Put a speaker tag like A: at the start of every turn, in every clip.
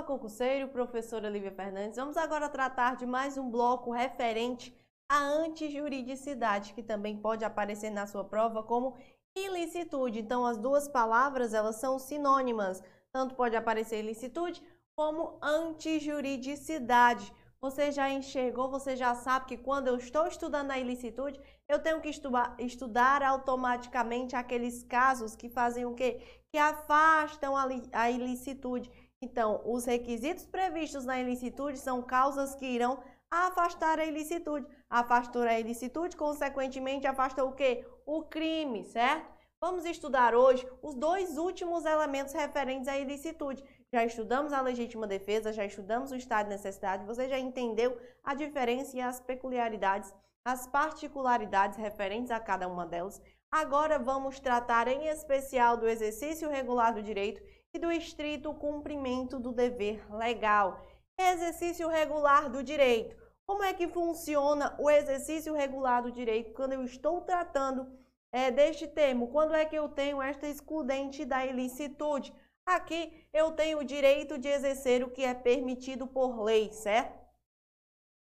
A: Fala concurseiro, professora Lívia Fernandes. Vamos agora tratar de mais um bloco referente à antijuridicidade, que também pode aparecer na sua prova como ilicitude. Então, as duas palavras, elas são sinônimas. Tanto pode aparecer ilicitude como antijuridicidade. Você já enxergou, você já sabe que quando eu estou estudando a ilicitude, eu tenho que estudar, automaticamente aqueles casos que fazem o quê? Que afastam a ilicitude. Então, os requisitos previstos na ilicitude são causas que irão afastar a ilicitude. Afastou a ilicitude, consequentemente, afasta o quê? O crime, certo? Vamos estudar hoje os dois últimos elementos referentes à ilicitude. Já estudamos a legítima defesa, já estudamos o estado de necessidade, você já entendeu a diferença e as peculiaridades, as particularidades referentes a cada uma delas. Agora vamos tratar em especial do exercício regular do direito e do estrito cumprimento do dever legal. Exercício regular do direito. Como é que funciona o exercício regular do direito quando eu estou tratando é, deste termo? Quando é que eu tenho esta excludente da ilicitude? Aqui eu tenho o direito de exercer o que é permitido por lei, certo?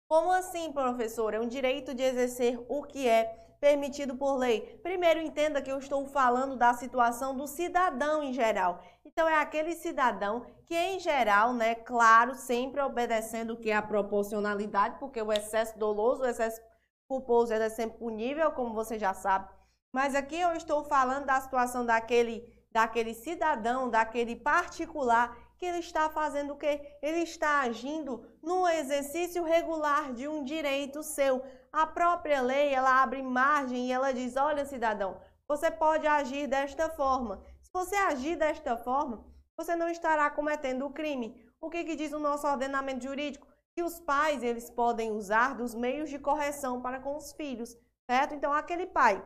A: Como assim, professor? É um direito de exercer o que é permitido por lei. Primeiro, entenda que eu estou falando da situação do cidadão em geral. Então, é aquele cidadão que, em geral, né, claro, sempre obedecendo o que é a proporcionalidade, porque o excesso doloso, o excesso culposo é sempre punível, como você já sabe. Mas aqui eu estou falando da situação daquele, daquele cidadão, daquele particular que ele está fazendo o quê? Ele está agindo no exercício regular de um direito seu. A própria lei, ela abre margem e ela diz: "Olha, cidadão, você pode agir desta forma. Se você agir desta forma, você não estará cometendo o crime". O que, que diz o nosso ordenamento jurídico? Que os pais, eles podem usar dos meios de correção para com os filhos, certo? Então, aquele pai,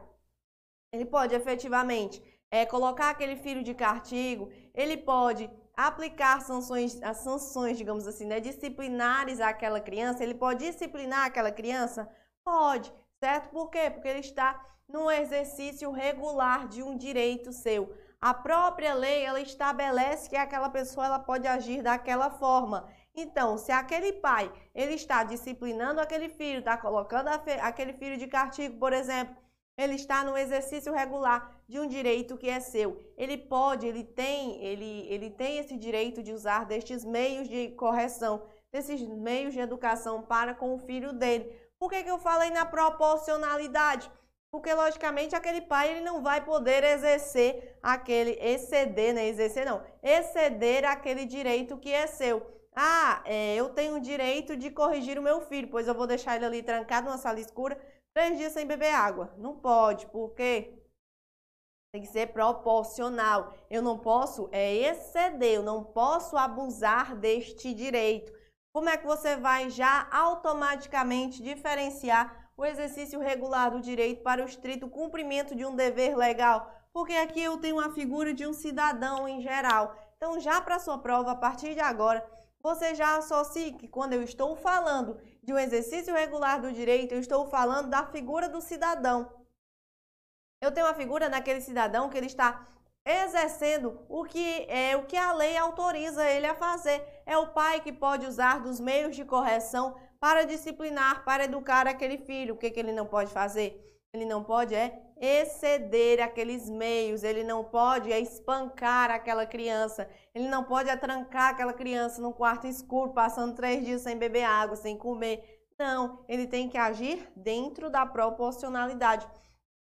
A: ele pode efetivamente é, colocar aquele filho de castigo, ele pode aplicar sanções, as sanções, digamos assim, né, disciplinares àquela criança, ele pode disciplinar aquela criança? Pode, certo? Por quê? Porque ele está no exercício regular de um direito seu. A própria lei, ela estabelece que aquela pessoa ela pode agir daquela forma. Então, se aquele pai, ele está disciplinando aquele filho, está colocando aquele filho de castigo, por exemplo, ele está no exercício regular de um direito que é seu. Ele pode, ele tem, ele, ele tem esse direito de usar destes meios de correção, desses meios de educação para com o filho dele. Por que, que eu falei na proporcionalidade? Porque, logicamente, aquele pai ele não vai poder exercer aquele, exceder, né? Exercer não, exceder aquele direito que é seu. Ah, é, eu tenho o direito de corrigir o meu filho, pois eu vou deixar ele ali trancado numa sala escura três dias sem beber água. Não pode, porque tem que ser proporcional. Eu não posso é, exceder, eu não posso abusar deste direito. Como é que você vai já automaticamente diferenciar o exercício regular do direito para o estrito cumprimento de um dever legal? Porque aqui eu tenho a figura de um cidadão em geral. Então, já para sua prova, a partir de agora, você já associe que quando eu estou falando de um exercício regular do direito, eu estou falando da figura do cidadão. Eu tenho a figura daquele cidadão que ele está exercendo o que é o que a lei autoriza ele a fazer. É o pai que pode usar dos meios de correção para disciplinar, para educar aquele filho. O que, que ele não pode fazer? Ele não pode é exceder aqueles meios, ele não pode é espancar aquela criança, ele não pode atrancar aquela criança num quarto escuro, passando três dias sem beber água, sem comer. Não, ele tem que agir dentro da proporcionalidade,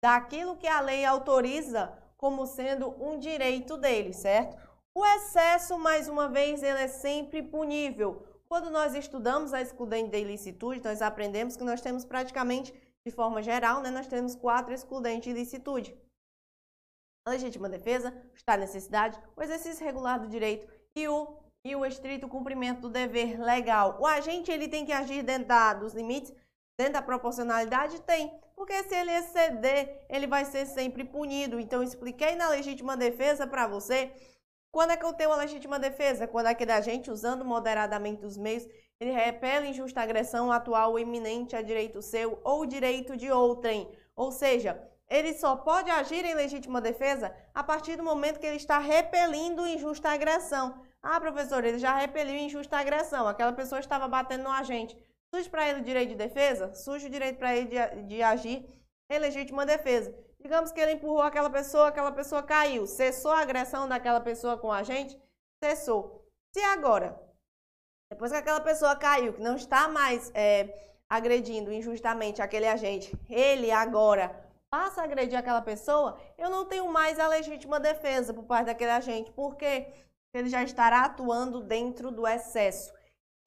A: daquilo que a lei autoriza como sendo um direito dele, certo? O excesso, mais uma vez, ele é sempre punível. Quando nós estudamos a excludente da ilicitude, nós aprendemos que nós temos praticamente de forma geral, né, nós temos quatro excludentes de ilicitude. A legítima defesa, de necessidade, o exercício regular do direito e o, e o estrito cumprimento do dever legal. O agente ele tem que agir dentro da, dos limites, dentro da proporcionalidade? Tem, porque se ele exceder, ele vai ser sempre punido. Então, expliquei na legítima defesa para você. Quando é que eu tenho a legítima defesa? Quando aquele agente, usando moderadamente os meios, ele repele injusta agressão atual ou iminente a direito seu ou direito de outrem. Ou seja, ele só pode agir em legítima defesa a partir do momento que ele está repelindo injusta agressão. Ah, professor, ele já repeliu injusta agressão. Aquela pessoa estava batendo no agente. Surge para ele o direito de defesa? Surge o direito para ele de, de agir em legítima defesa. Digamos que ele empurrou aquela pessoa, aquela pessoa caiu. Cessou a agressão daquela pessoa com a gente? Cessou. Se agora, depois que aquela pessoa caiu, que não está mais é, agredindo injustamente aquele agente, ele agora passa a agredir aquela pessoa, eu não tenho mais a legítima defesa por parte daquele agente, porque ele já estará atuando dentro do excesso.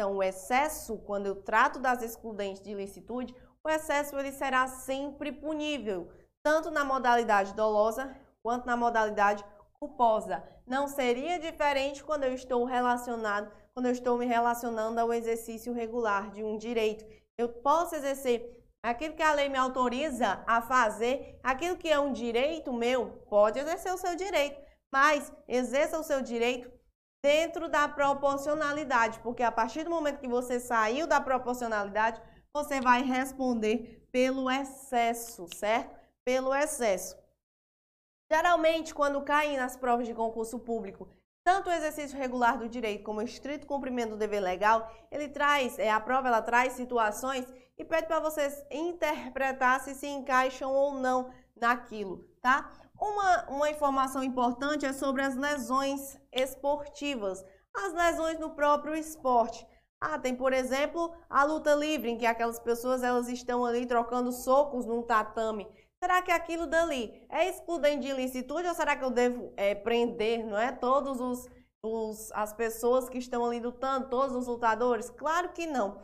A: Então, o excesso, quando eu trato das excludentes de ilicitude, o excesso ele será sempre punível, tanto na modalidade dolosa quanto na modalidade culposa. Não seria diferente quando eu estou relacionado, quando eu estou me relacionando ao exercício regular de um direito. Eu posso exercer aquilo que a lei me autoriza a fazer, aquilo que é um direito meu, pode exercer o seu direito, mas exerça o seu direito dentro da proporcionalidade, porque a partir do momento que você saiu da proporcionalidade, você vai responder pelo excesso, certo? Pelo excesso. Geralmente, quando caem nas provas de concurso público, tanto o exercício regular do direito como o estrito cumprimento do dever legal, ele traz, é, a prova ela traz situações e pede para vocês interpretar se se encaixam ou não naquilo, tá? Uma, uma informação importante é sobre as lesões esportivas, as lesões no próprio esporte. Ah, tem, por exemplo, a luta livre, em que aquelas pessoas elas estão ali trocando socos num tatame. Será que aquilo dali é excludente de ilicitude ou será que eu devo é, prender, não é? Todos os, os as pessoas que estão ali lutando, todos os lutadores? Claro que não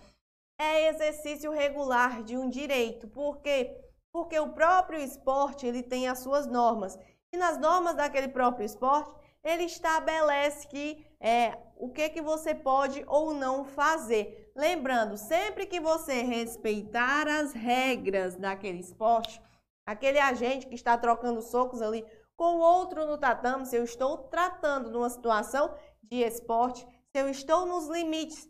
A: é exercício regular de um direito. Por quê? Porque o próprio esporte ele tem as suas normas. E nas normas daquele próprio esporte, ele estabelece que é, o que, que você pode ou não fazer. Lembrando, sempre que você respeitar as regras daquele esporte, aquele agente que está trocando socos ali com outro no tatame, se eu estou tratando de uma situação de esporte, se eu estou nos limites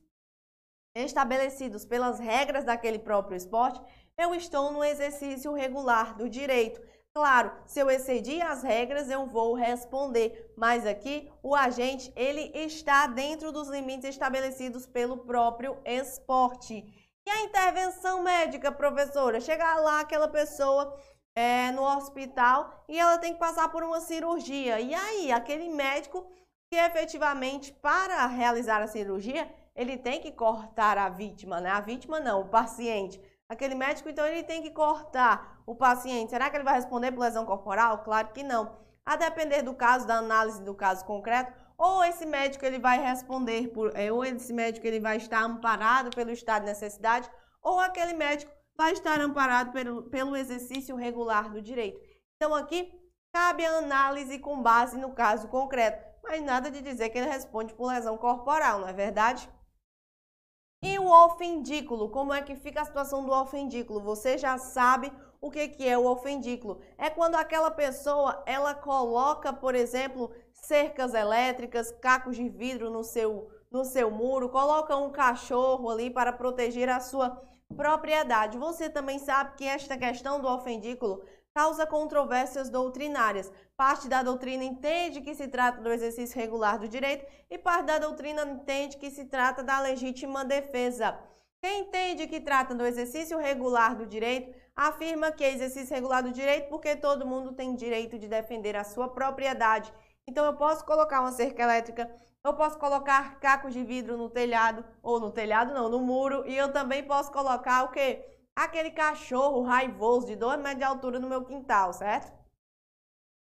A: estabelecidos pelas regras daquele próprio esporte, eu estou no exercício regular do direito. Claro, se eu excedi as regras, eu vou responder, mas aqui o agente ele está dentro dos limites estabelecidos pelo próprio esporte. E a intervenção médica, professora? Chegar lá aquela pessoa é, no hospital e ela tem que passar por uma cirurgia. E aí, aquele médico que efetivamente, para realizar a cirurgia, ele tem que cortar a vítima, né? A vítima não, o paciente. Aquele médico, então, ele tem que cortar o paciente. Será que ele vai responder por lesão corporal? Claro que não. A depender do caso, da análise do caso concreto, ou esse médico ele vai responder por, é, ou esse médico ele vai estar amparado pelo estado de necessidade, ou aquele médico vai estar amparado pelo, pelo exercício regular do direito. Então aqui cabe a análise com base no caso concreto, mas nada de dizer que ele responde por lesão corporal, não é verdade? E o ofendículo, como é que fica a situação do ofendículo? Você já sabe o que, que é o ofendículo. É quando aquela pessoa, ela coloca, por exemplo, cercas elétricas, cacos de vidro no seu, no seu muro, coloca um cachorro ali para proteger a sua propriedade. Você também sabe que esta questão do ofendículo causa controvérsias doutrinárias. Parte da doutrina entende que se trata do exercício regular do direito e parte da doutrina entende que se trata da legítima defesa. Quem entende que trata do exercício regular do direito afirma que é exercício regular do direito porque todo mundo tem direito de defender a sua propriedade. Então eu posso colocar uma cerca elétrica, eu posso colocar cacos de vidro no telhado, ou no telhado não, no muro, e eu também posso colocar o quê? Aquele cachorro raivoso de 2 metros de altura no meu quintal, certo?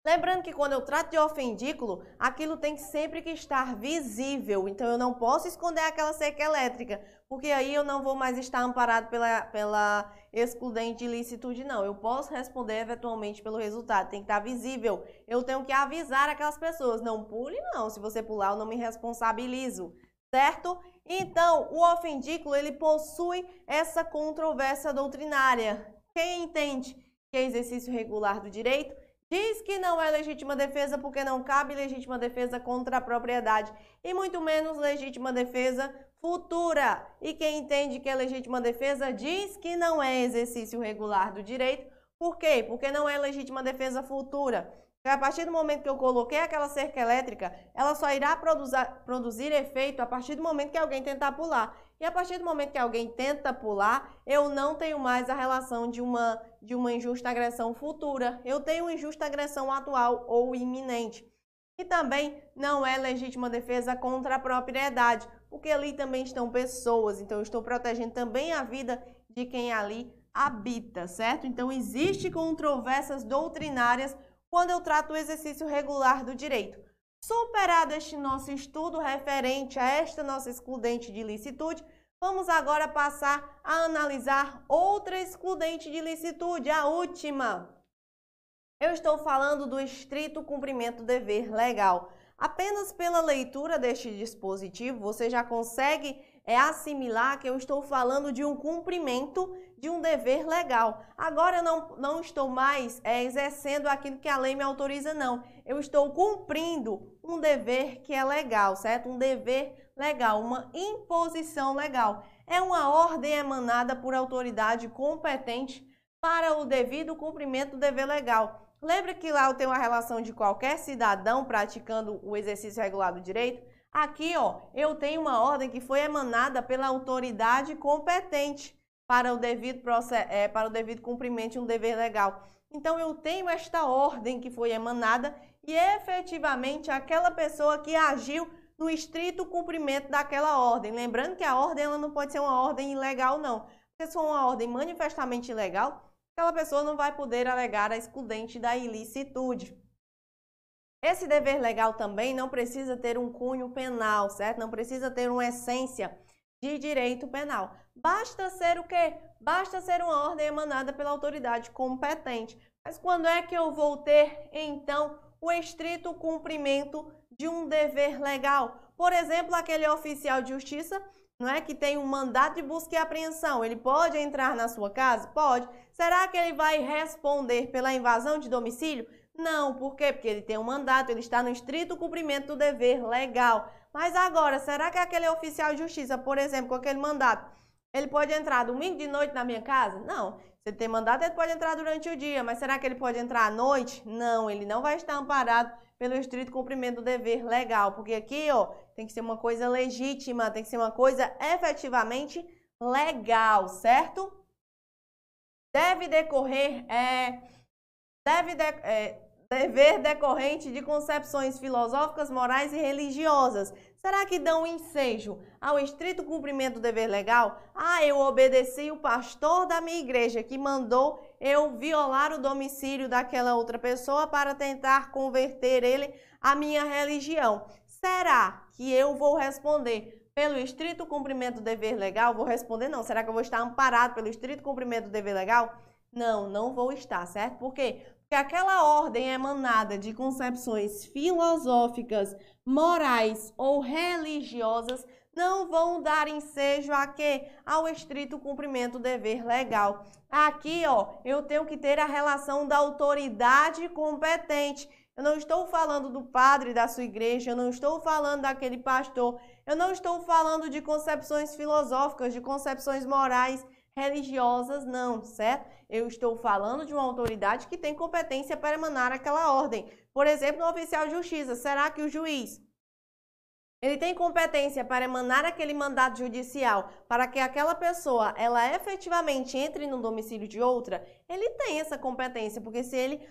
A: Lembrando que quando eu trato de ofendículo, aquilo tem sempre que estar visível. Então eu não posso esconder aquela cerca elétrica, porque aí eu não vou mais estar amparado pela, pela excludente de licitude, não. Eu posso responder eventualmente pelo resultado, tem que estar visível. Eu tenho que avisar aquelas pessoas, não pule não, se você pular eu não me responsabilizo, certo? Então, o ofendículo ele possui essa controvérsia doutrinária. Quem entende que é exercício regular do direito diz que não é legítima defesa porque não cabe legítima defesa contra a propriedade e muito menos legítima defesa futura. E quem entende que é legítima defesa diz que não é exercício regular do direito Por quê? Porque não é legítima defesa futura. A partir do momento que eu coloquei aquela cerca elétrica, ela só irá produzir, produzir efeito a partir do momento que alguém tentar pular. E a partir do momento que alguém tenta pular, eu não tenho mais a relação de uma, de uma injusta agressão futura. Eu tenho uma injusta agressão atual ou iminente. E também não é legítima defesa contra a propriedade, porque ali também estão pessoas, então eu estou protegendo também a vida de quem ali habita, certo? Então existe controvérsias doutrinárias quando eu trato o exercício regular do direito. Superado este nosso estudo referente a esta nossa excludente de licitude, vamos agora passar a analisar outra excludente de licitude, a última. Eu estou falando do estrito cumprimento do dever legal. Apenas pela leitura deste dispositivo, você já consegue é, assimilar que eu estou falando de um cumprimento de um dever legal. Agora eu não, não estou mais é, exercendo aquilo que a lei me autoriza, não. Eu estou cumprindo um dever que é legal, certo? Um dever legal, uma imposição legal. É uma ordem emanada por autoridade competente para o devido cumprimento do dever legal. Lembra que lá eu tenho a relação de qualquer cidadão praticando o exercício regular do direito? Aqui, ó, eu tenho uma ordem que foi emanada pela autoridade competente para o devido, é, para o devido cumprimento de um dever legal. Então, eu tenho esta ordem que foi emanada e efetivamente aquela pessoa que agiu no estrito cumprimento daquela ordem. Lembrando que a ordem ela não pode ser uma ordem ilegal, não. Se for uma ordem manifestamente ilegal, aquela pessoa não vai poder alegar a excludente da ilicitude. Esse dever legal também não precisa ter um cunho penal, certo? Não precisa ter uma essência de direito penal. Basta ser o quê? Basta ser uma ordem emanada pela autoridade competente. Mas quando é que eu vou ter, então, o estrito cumprimento de um dever legal? Por exemplo, aquele oficial de justiça, não é que tem um mandato de busca e apreensão, ele pode entrar na sua casa? Pode. Será que ele vai responder pela invasão de domicílio? Não, por quê? Porque ele tem um mandato, ele está no estrito cumprimento do dever legal. Mas agora, será que aquele oficial de justiça, por exemplo, com aquele mandato, ele pode entrar domingo de noite na minha casa? Não. Se ele tem mandato, ele pode entrar durante o dia, mas será que ele pode entrar à noite? Não, ele não vai estar amparado pelo estrito cumprimento do dever legal, porque aqui, ó, tem que ser uma coisa legítima, tem que ser uma coisa efetivamente legal, certo? Deve decorrer, é, deve de, é, dever decorrente de concepções filosóficas, morais e religiosas. Será que dão ensejo ao estrito cumprimento do dever legal? Ah, eu obedeci o pastor da minha igreja que mandou eu violar o domicílio daquela outra pessoa para tentar converter ele à minha religião. Será que eu vou responder pelo estrito cumprimento do dever legal? Vou responder não. Será que eu vou estar amparado pelo estrito cumprimento do dever legal? Não, não vou estar, certo? Por quê? Que aquela ordem emanada de concepções filosóficas, morais ou religiosas não vão dar ensejo a quê? Ao estrito cumprimento do dever legal. Aqui, ó, eu tenho que ter a relação da autoridade competente. Eu não estou falando do padre da sua igreja, eu não estou falando daquele pastor, eu não estou falando de concepções filosóficas, de concepções morais religiosas, não, certo? Eu estou falando de uma autoridade que tem competência para emanar aquela ordem. Por exemplo, no oficial de justiça, será que o juiz ele tem competência para emanar aquele mandato judicial para que aquela pessoa ela efetivamente entre no domicílio de outra? Ele tem essa competência, porque se ele,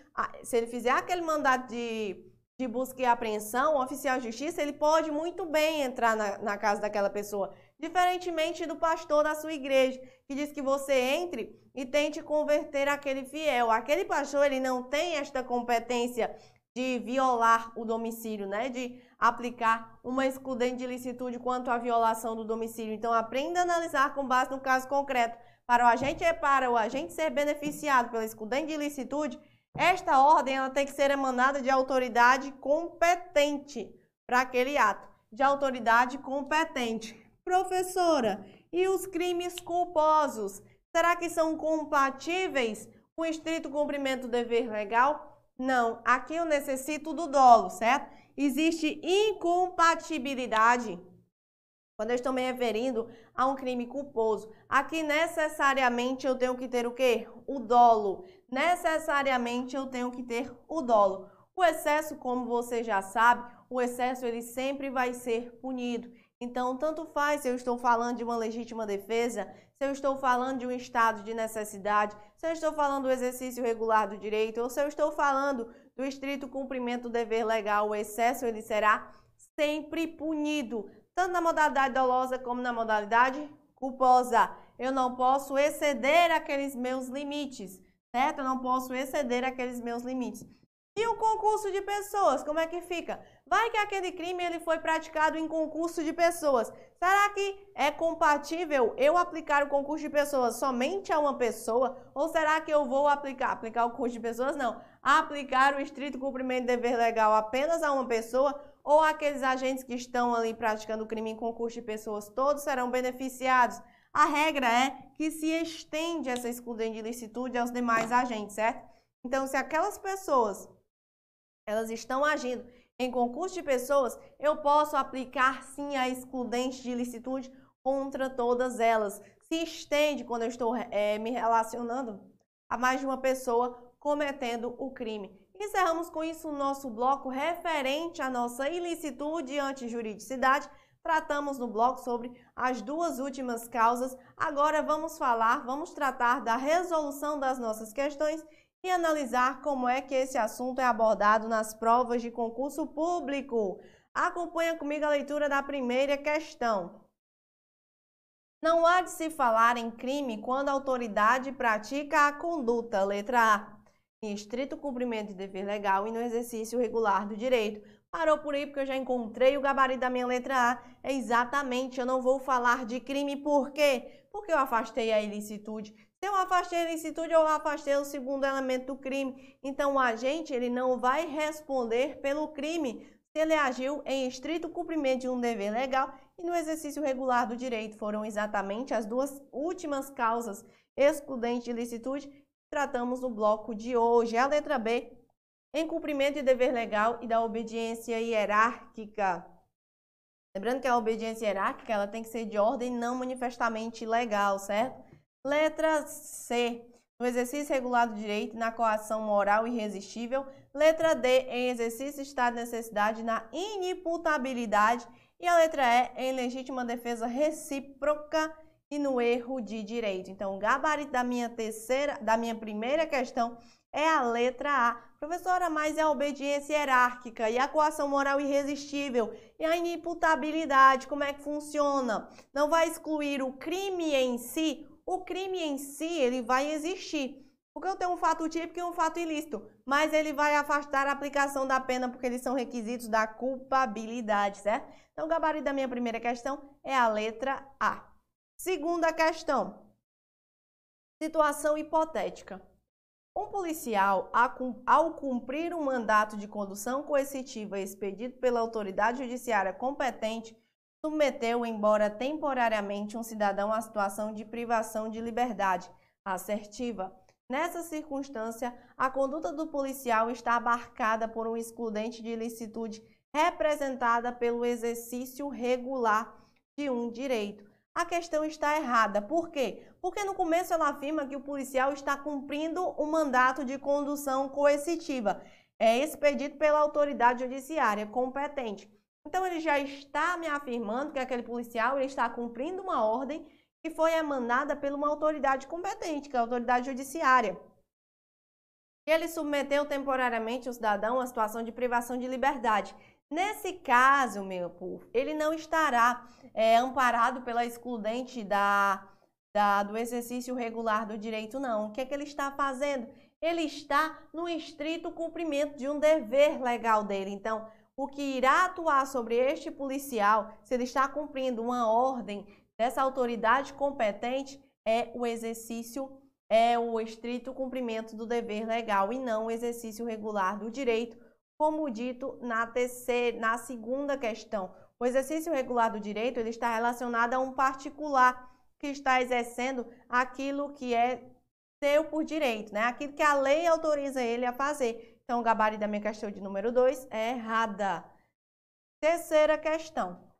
A: se ele fizer aquele mandato de, de busca e apreensão, o oficial de justiça, ele pode muito bem entrar na, na casa daquela pessoa. Diferentemente do pastor da sua igreja, que diz que você entre e tente converter aquele fiel. Aquele pastor, ele não tem esta competência de violar o domicílio, né? De aplicar uma excludente de licitude quanto à violação do domicílio. Então, aprenda a analisar com base no caso concreto. Para o agente é para o agente ser beneficiado pela excludente de licitude, esta ordem ela tem que ser emanada de autoridade competente para aquele ato, de autoridade competente. Professora, e os crimes culposos? Será que são compatíveis com o estrito cumprimento do dever legal? Não, aqui eu necessito do dolo, certo? Existe incompatibilidade quando eu estou me referindo a um crime culposo. Aqui necessariamente eu tenho que ter o quê? O dolo. necessariamente eu tenho que ter o dolo. O excesso, como você já sabe, o excesso ele sempre vai ser punido. Então, tanto faz se eu estou falando de uma legítima defesa, se eu estou falando de um estado de necessidade, se eu estou falando do exercício regular do direito, ou se eu estou falando do estrito cumprimento do dever legal, o excesso ele será sempre punido, tanto na modalidade dolosa como na modalidade culposa. Eu não posso exceder aqueles meus limites, certo? Eu não posso exceder aqueles meus limites. E o concurso de pessoas, como é que fica? Vai que aquele crime ele foi praticado em concurso de pessoas. Será que é compatível eu aplicar o concurso de pessoas somente a uma pessoa? Ou será que eu vou aplicar, aplicar o concurso de pessoas? Não. Aplicar o estrito cumprimento de dever legal apenas a uma pessoa ou aqueles agentes que estão ali praticando o crime em concurso de pessoas, todos serão beneficiados. A regra é que se estende essa excludente de licitude aos demais agentes, certo? Então, se aquelas pessoas elas estão agindo em concurso de pessoas, eu posso aplicar sim a excludente de licitude contra todas elas. Se estende quando eu estou é, me relacionando a mais de uma pessoa cometendo o crime. Encerramos com isso o nosso bloco referente à nossa ilicitude e antijuridicidade. Tratamos no bloco sobre as duas últimas causas. Agora vamos falar, vamos tratar da resolução das nossas questões e analisar como é que esse assunto é abordado nas provas de concurso público. Acompanha comigo a leitura da primeira questão. Não há de se falar em crime quando a autoridade pratica a conduta, letra A, em estrito cumprimento de dever legal e no exercício regular do direito. Parou por aí porque eu já encontrei o gabarito da minha letra A. É exatamente, eu não vou falar de crime, por quê? Porque eu afastei a ilicitude. Se eu afastei a ilicitude, eu afastei o segundo elemento do crime. Então, o agente ele não vai responder pelo crime se ele agiu em estrito cumprimento de um dever legal e no exercício regular do direito. Foram exatamente as duas últimas causas excludentes de ilicitude que tratamos no bloco de hoje. A letra B, em cumprimento de dever legal e da obediência hierárquica. Lembrando que a obediência hierárquica ela tem que ser de ordem não manifestamente legal, certo? Letra C. No exercício regular do direito, na coação moral irresistível. Letra D. Em exercício estado de necessidade, na inimputabilidade. E a letra E. Em legítima defesa recíproca e no erro de direito. Então, o gabarito da minha terceira, da minha primeira questão é a letra A. Professora, mas é a obediência hierárquica e a coação moral irresistível e a inimputabilidade, como é que funciona? Não vai excluir o crime em si, o crime em si ele vai existir. Porque eu tenho um fato típico e um fato ilícito, mas ele vai afastar a aplicação da pena porque eles são requisitos da culpabilidade, certo? Então, o gabarito da minha primeira questão é a letra A. Segunda questão. Situação hipotética. Um policial, ao cumprir um mandato de condução coercitiva expedido pela autoridade judiciária competente, submeteu, embora temporariamente, um cidadão à situação de privação de liberdade assertiva. Nessa circunstância, a conduta do policial está abarcada por um excludente de ilicitude representada pelo exercício regular de um direito. A questão está errada. Por quê? Porque no começo ela afirma que o policial está cumprindo o mandato de condução coercitiva, é expedido pela autoridade judiciária competente. Então ele já está me afirmando que aquele policial ele está cumprindo uma ordem que foi emanada por uma autoridade competente, que é a autoridade judiciária. E ele submeteu temporariamente o cidadão a situação de privação de liberdade. Nesse caso, meu povo, ele não estará é, amparado pela excludente da, da, do exercício regular do direito, não. O que é que ele está fazendo? Ele está no estrito cumprimento de um dever legal dele. Então, o que irá atuar sobre este policial, se ele está cumprindo uma ordem dessa autoridade competente, é o exercício, é o estrito cumprimento do dever legal e não o exercício regular do direito, como dito na terceira, na segunda questão. O exercício regular do direito ele está relacionado a um particular que está exercendo aquilo que é por direito, né? Aquilo que a lei autoriza ele a fazer. Então, o gabarito da minha questão de número 2 é errada. Terceira questão.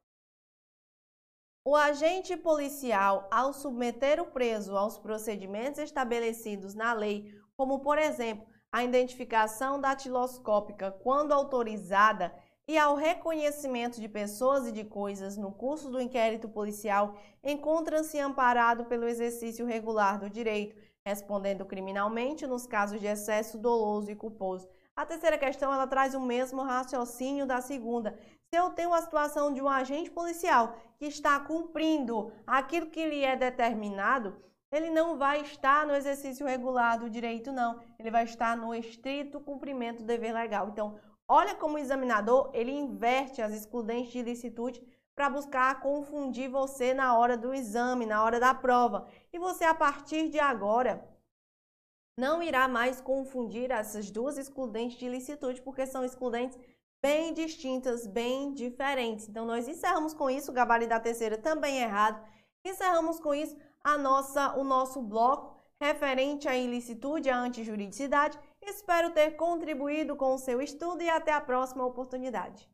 A: O agente policial, ao submeter o preso aos procedimentos estabelecidos na lei como, por exemplo, a identificação datiloscópica quando autorizada e ao reconhecimento de pessoas e de coisas no curso do inquérito policial encontra-se amparado pelo exercício regular do direito, respondendo criminalmente nos casos de excesso doloso e culposo. A terceira questão ela traz o mesmo raciocínio da segunda. Se eu tenho a situação de um agente policial que está cumprindo aquilo que lhe é determinado, ele não vai estar no exercício regular do direito, não. Ele vai estar no estrito cumprimento do dever legal. Então, olha como o examinador ele inverte as excludentes de ilicitude para buscar confundir você na hora do exame, na hora da prova. E você, a partir de agora, não irá mais confundir essas duas excludentes de ilicitude, porque são excludentes bem distintas, bem diferentes. Então, nós encerramos com isso, o gabarito da terceira também é errado. Encerramos com isso a nossa, o nosso bloco referente à ilicitude, à antijuridicidade. Espero ter contribuído com o seu estudo e até a próxima oportunidade.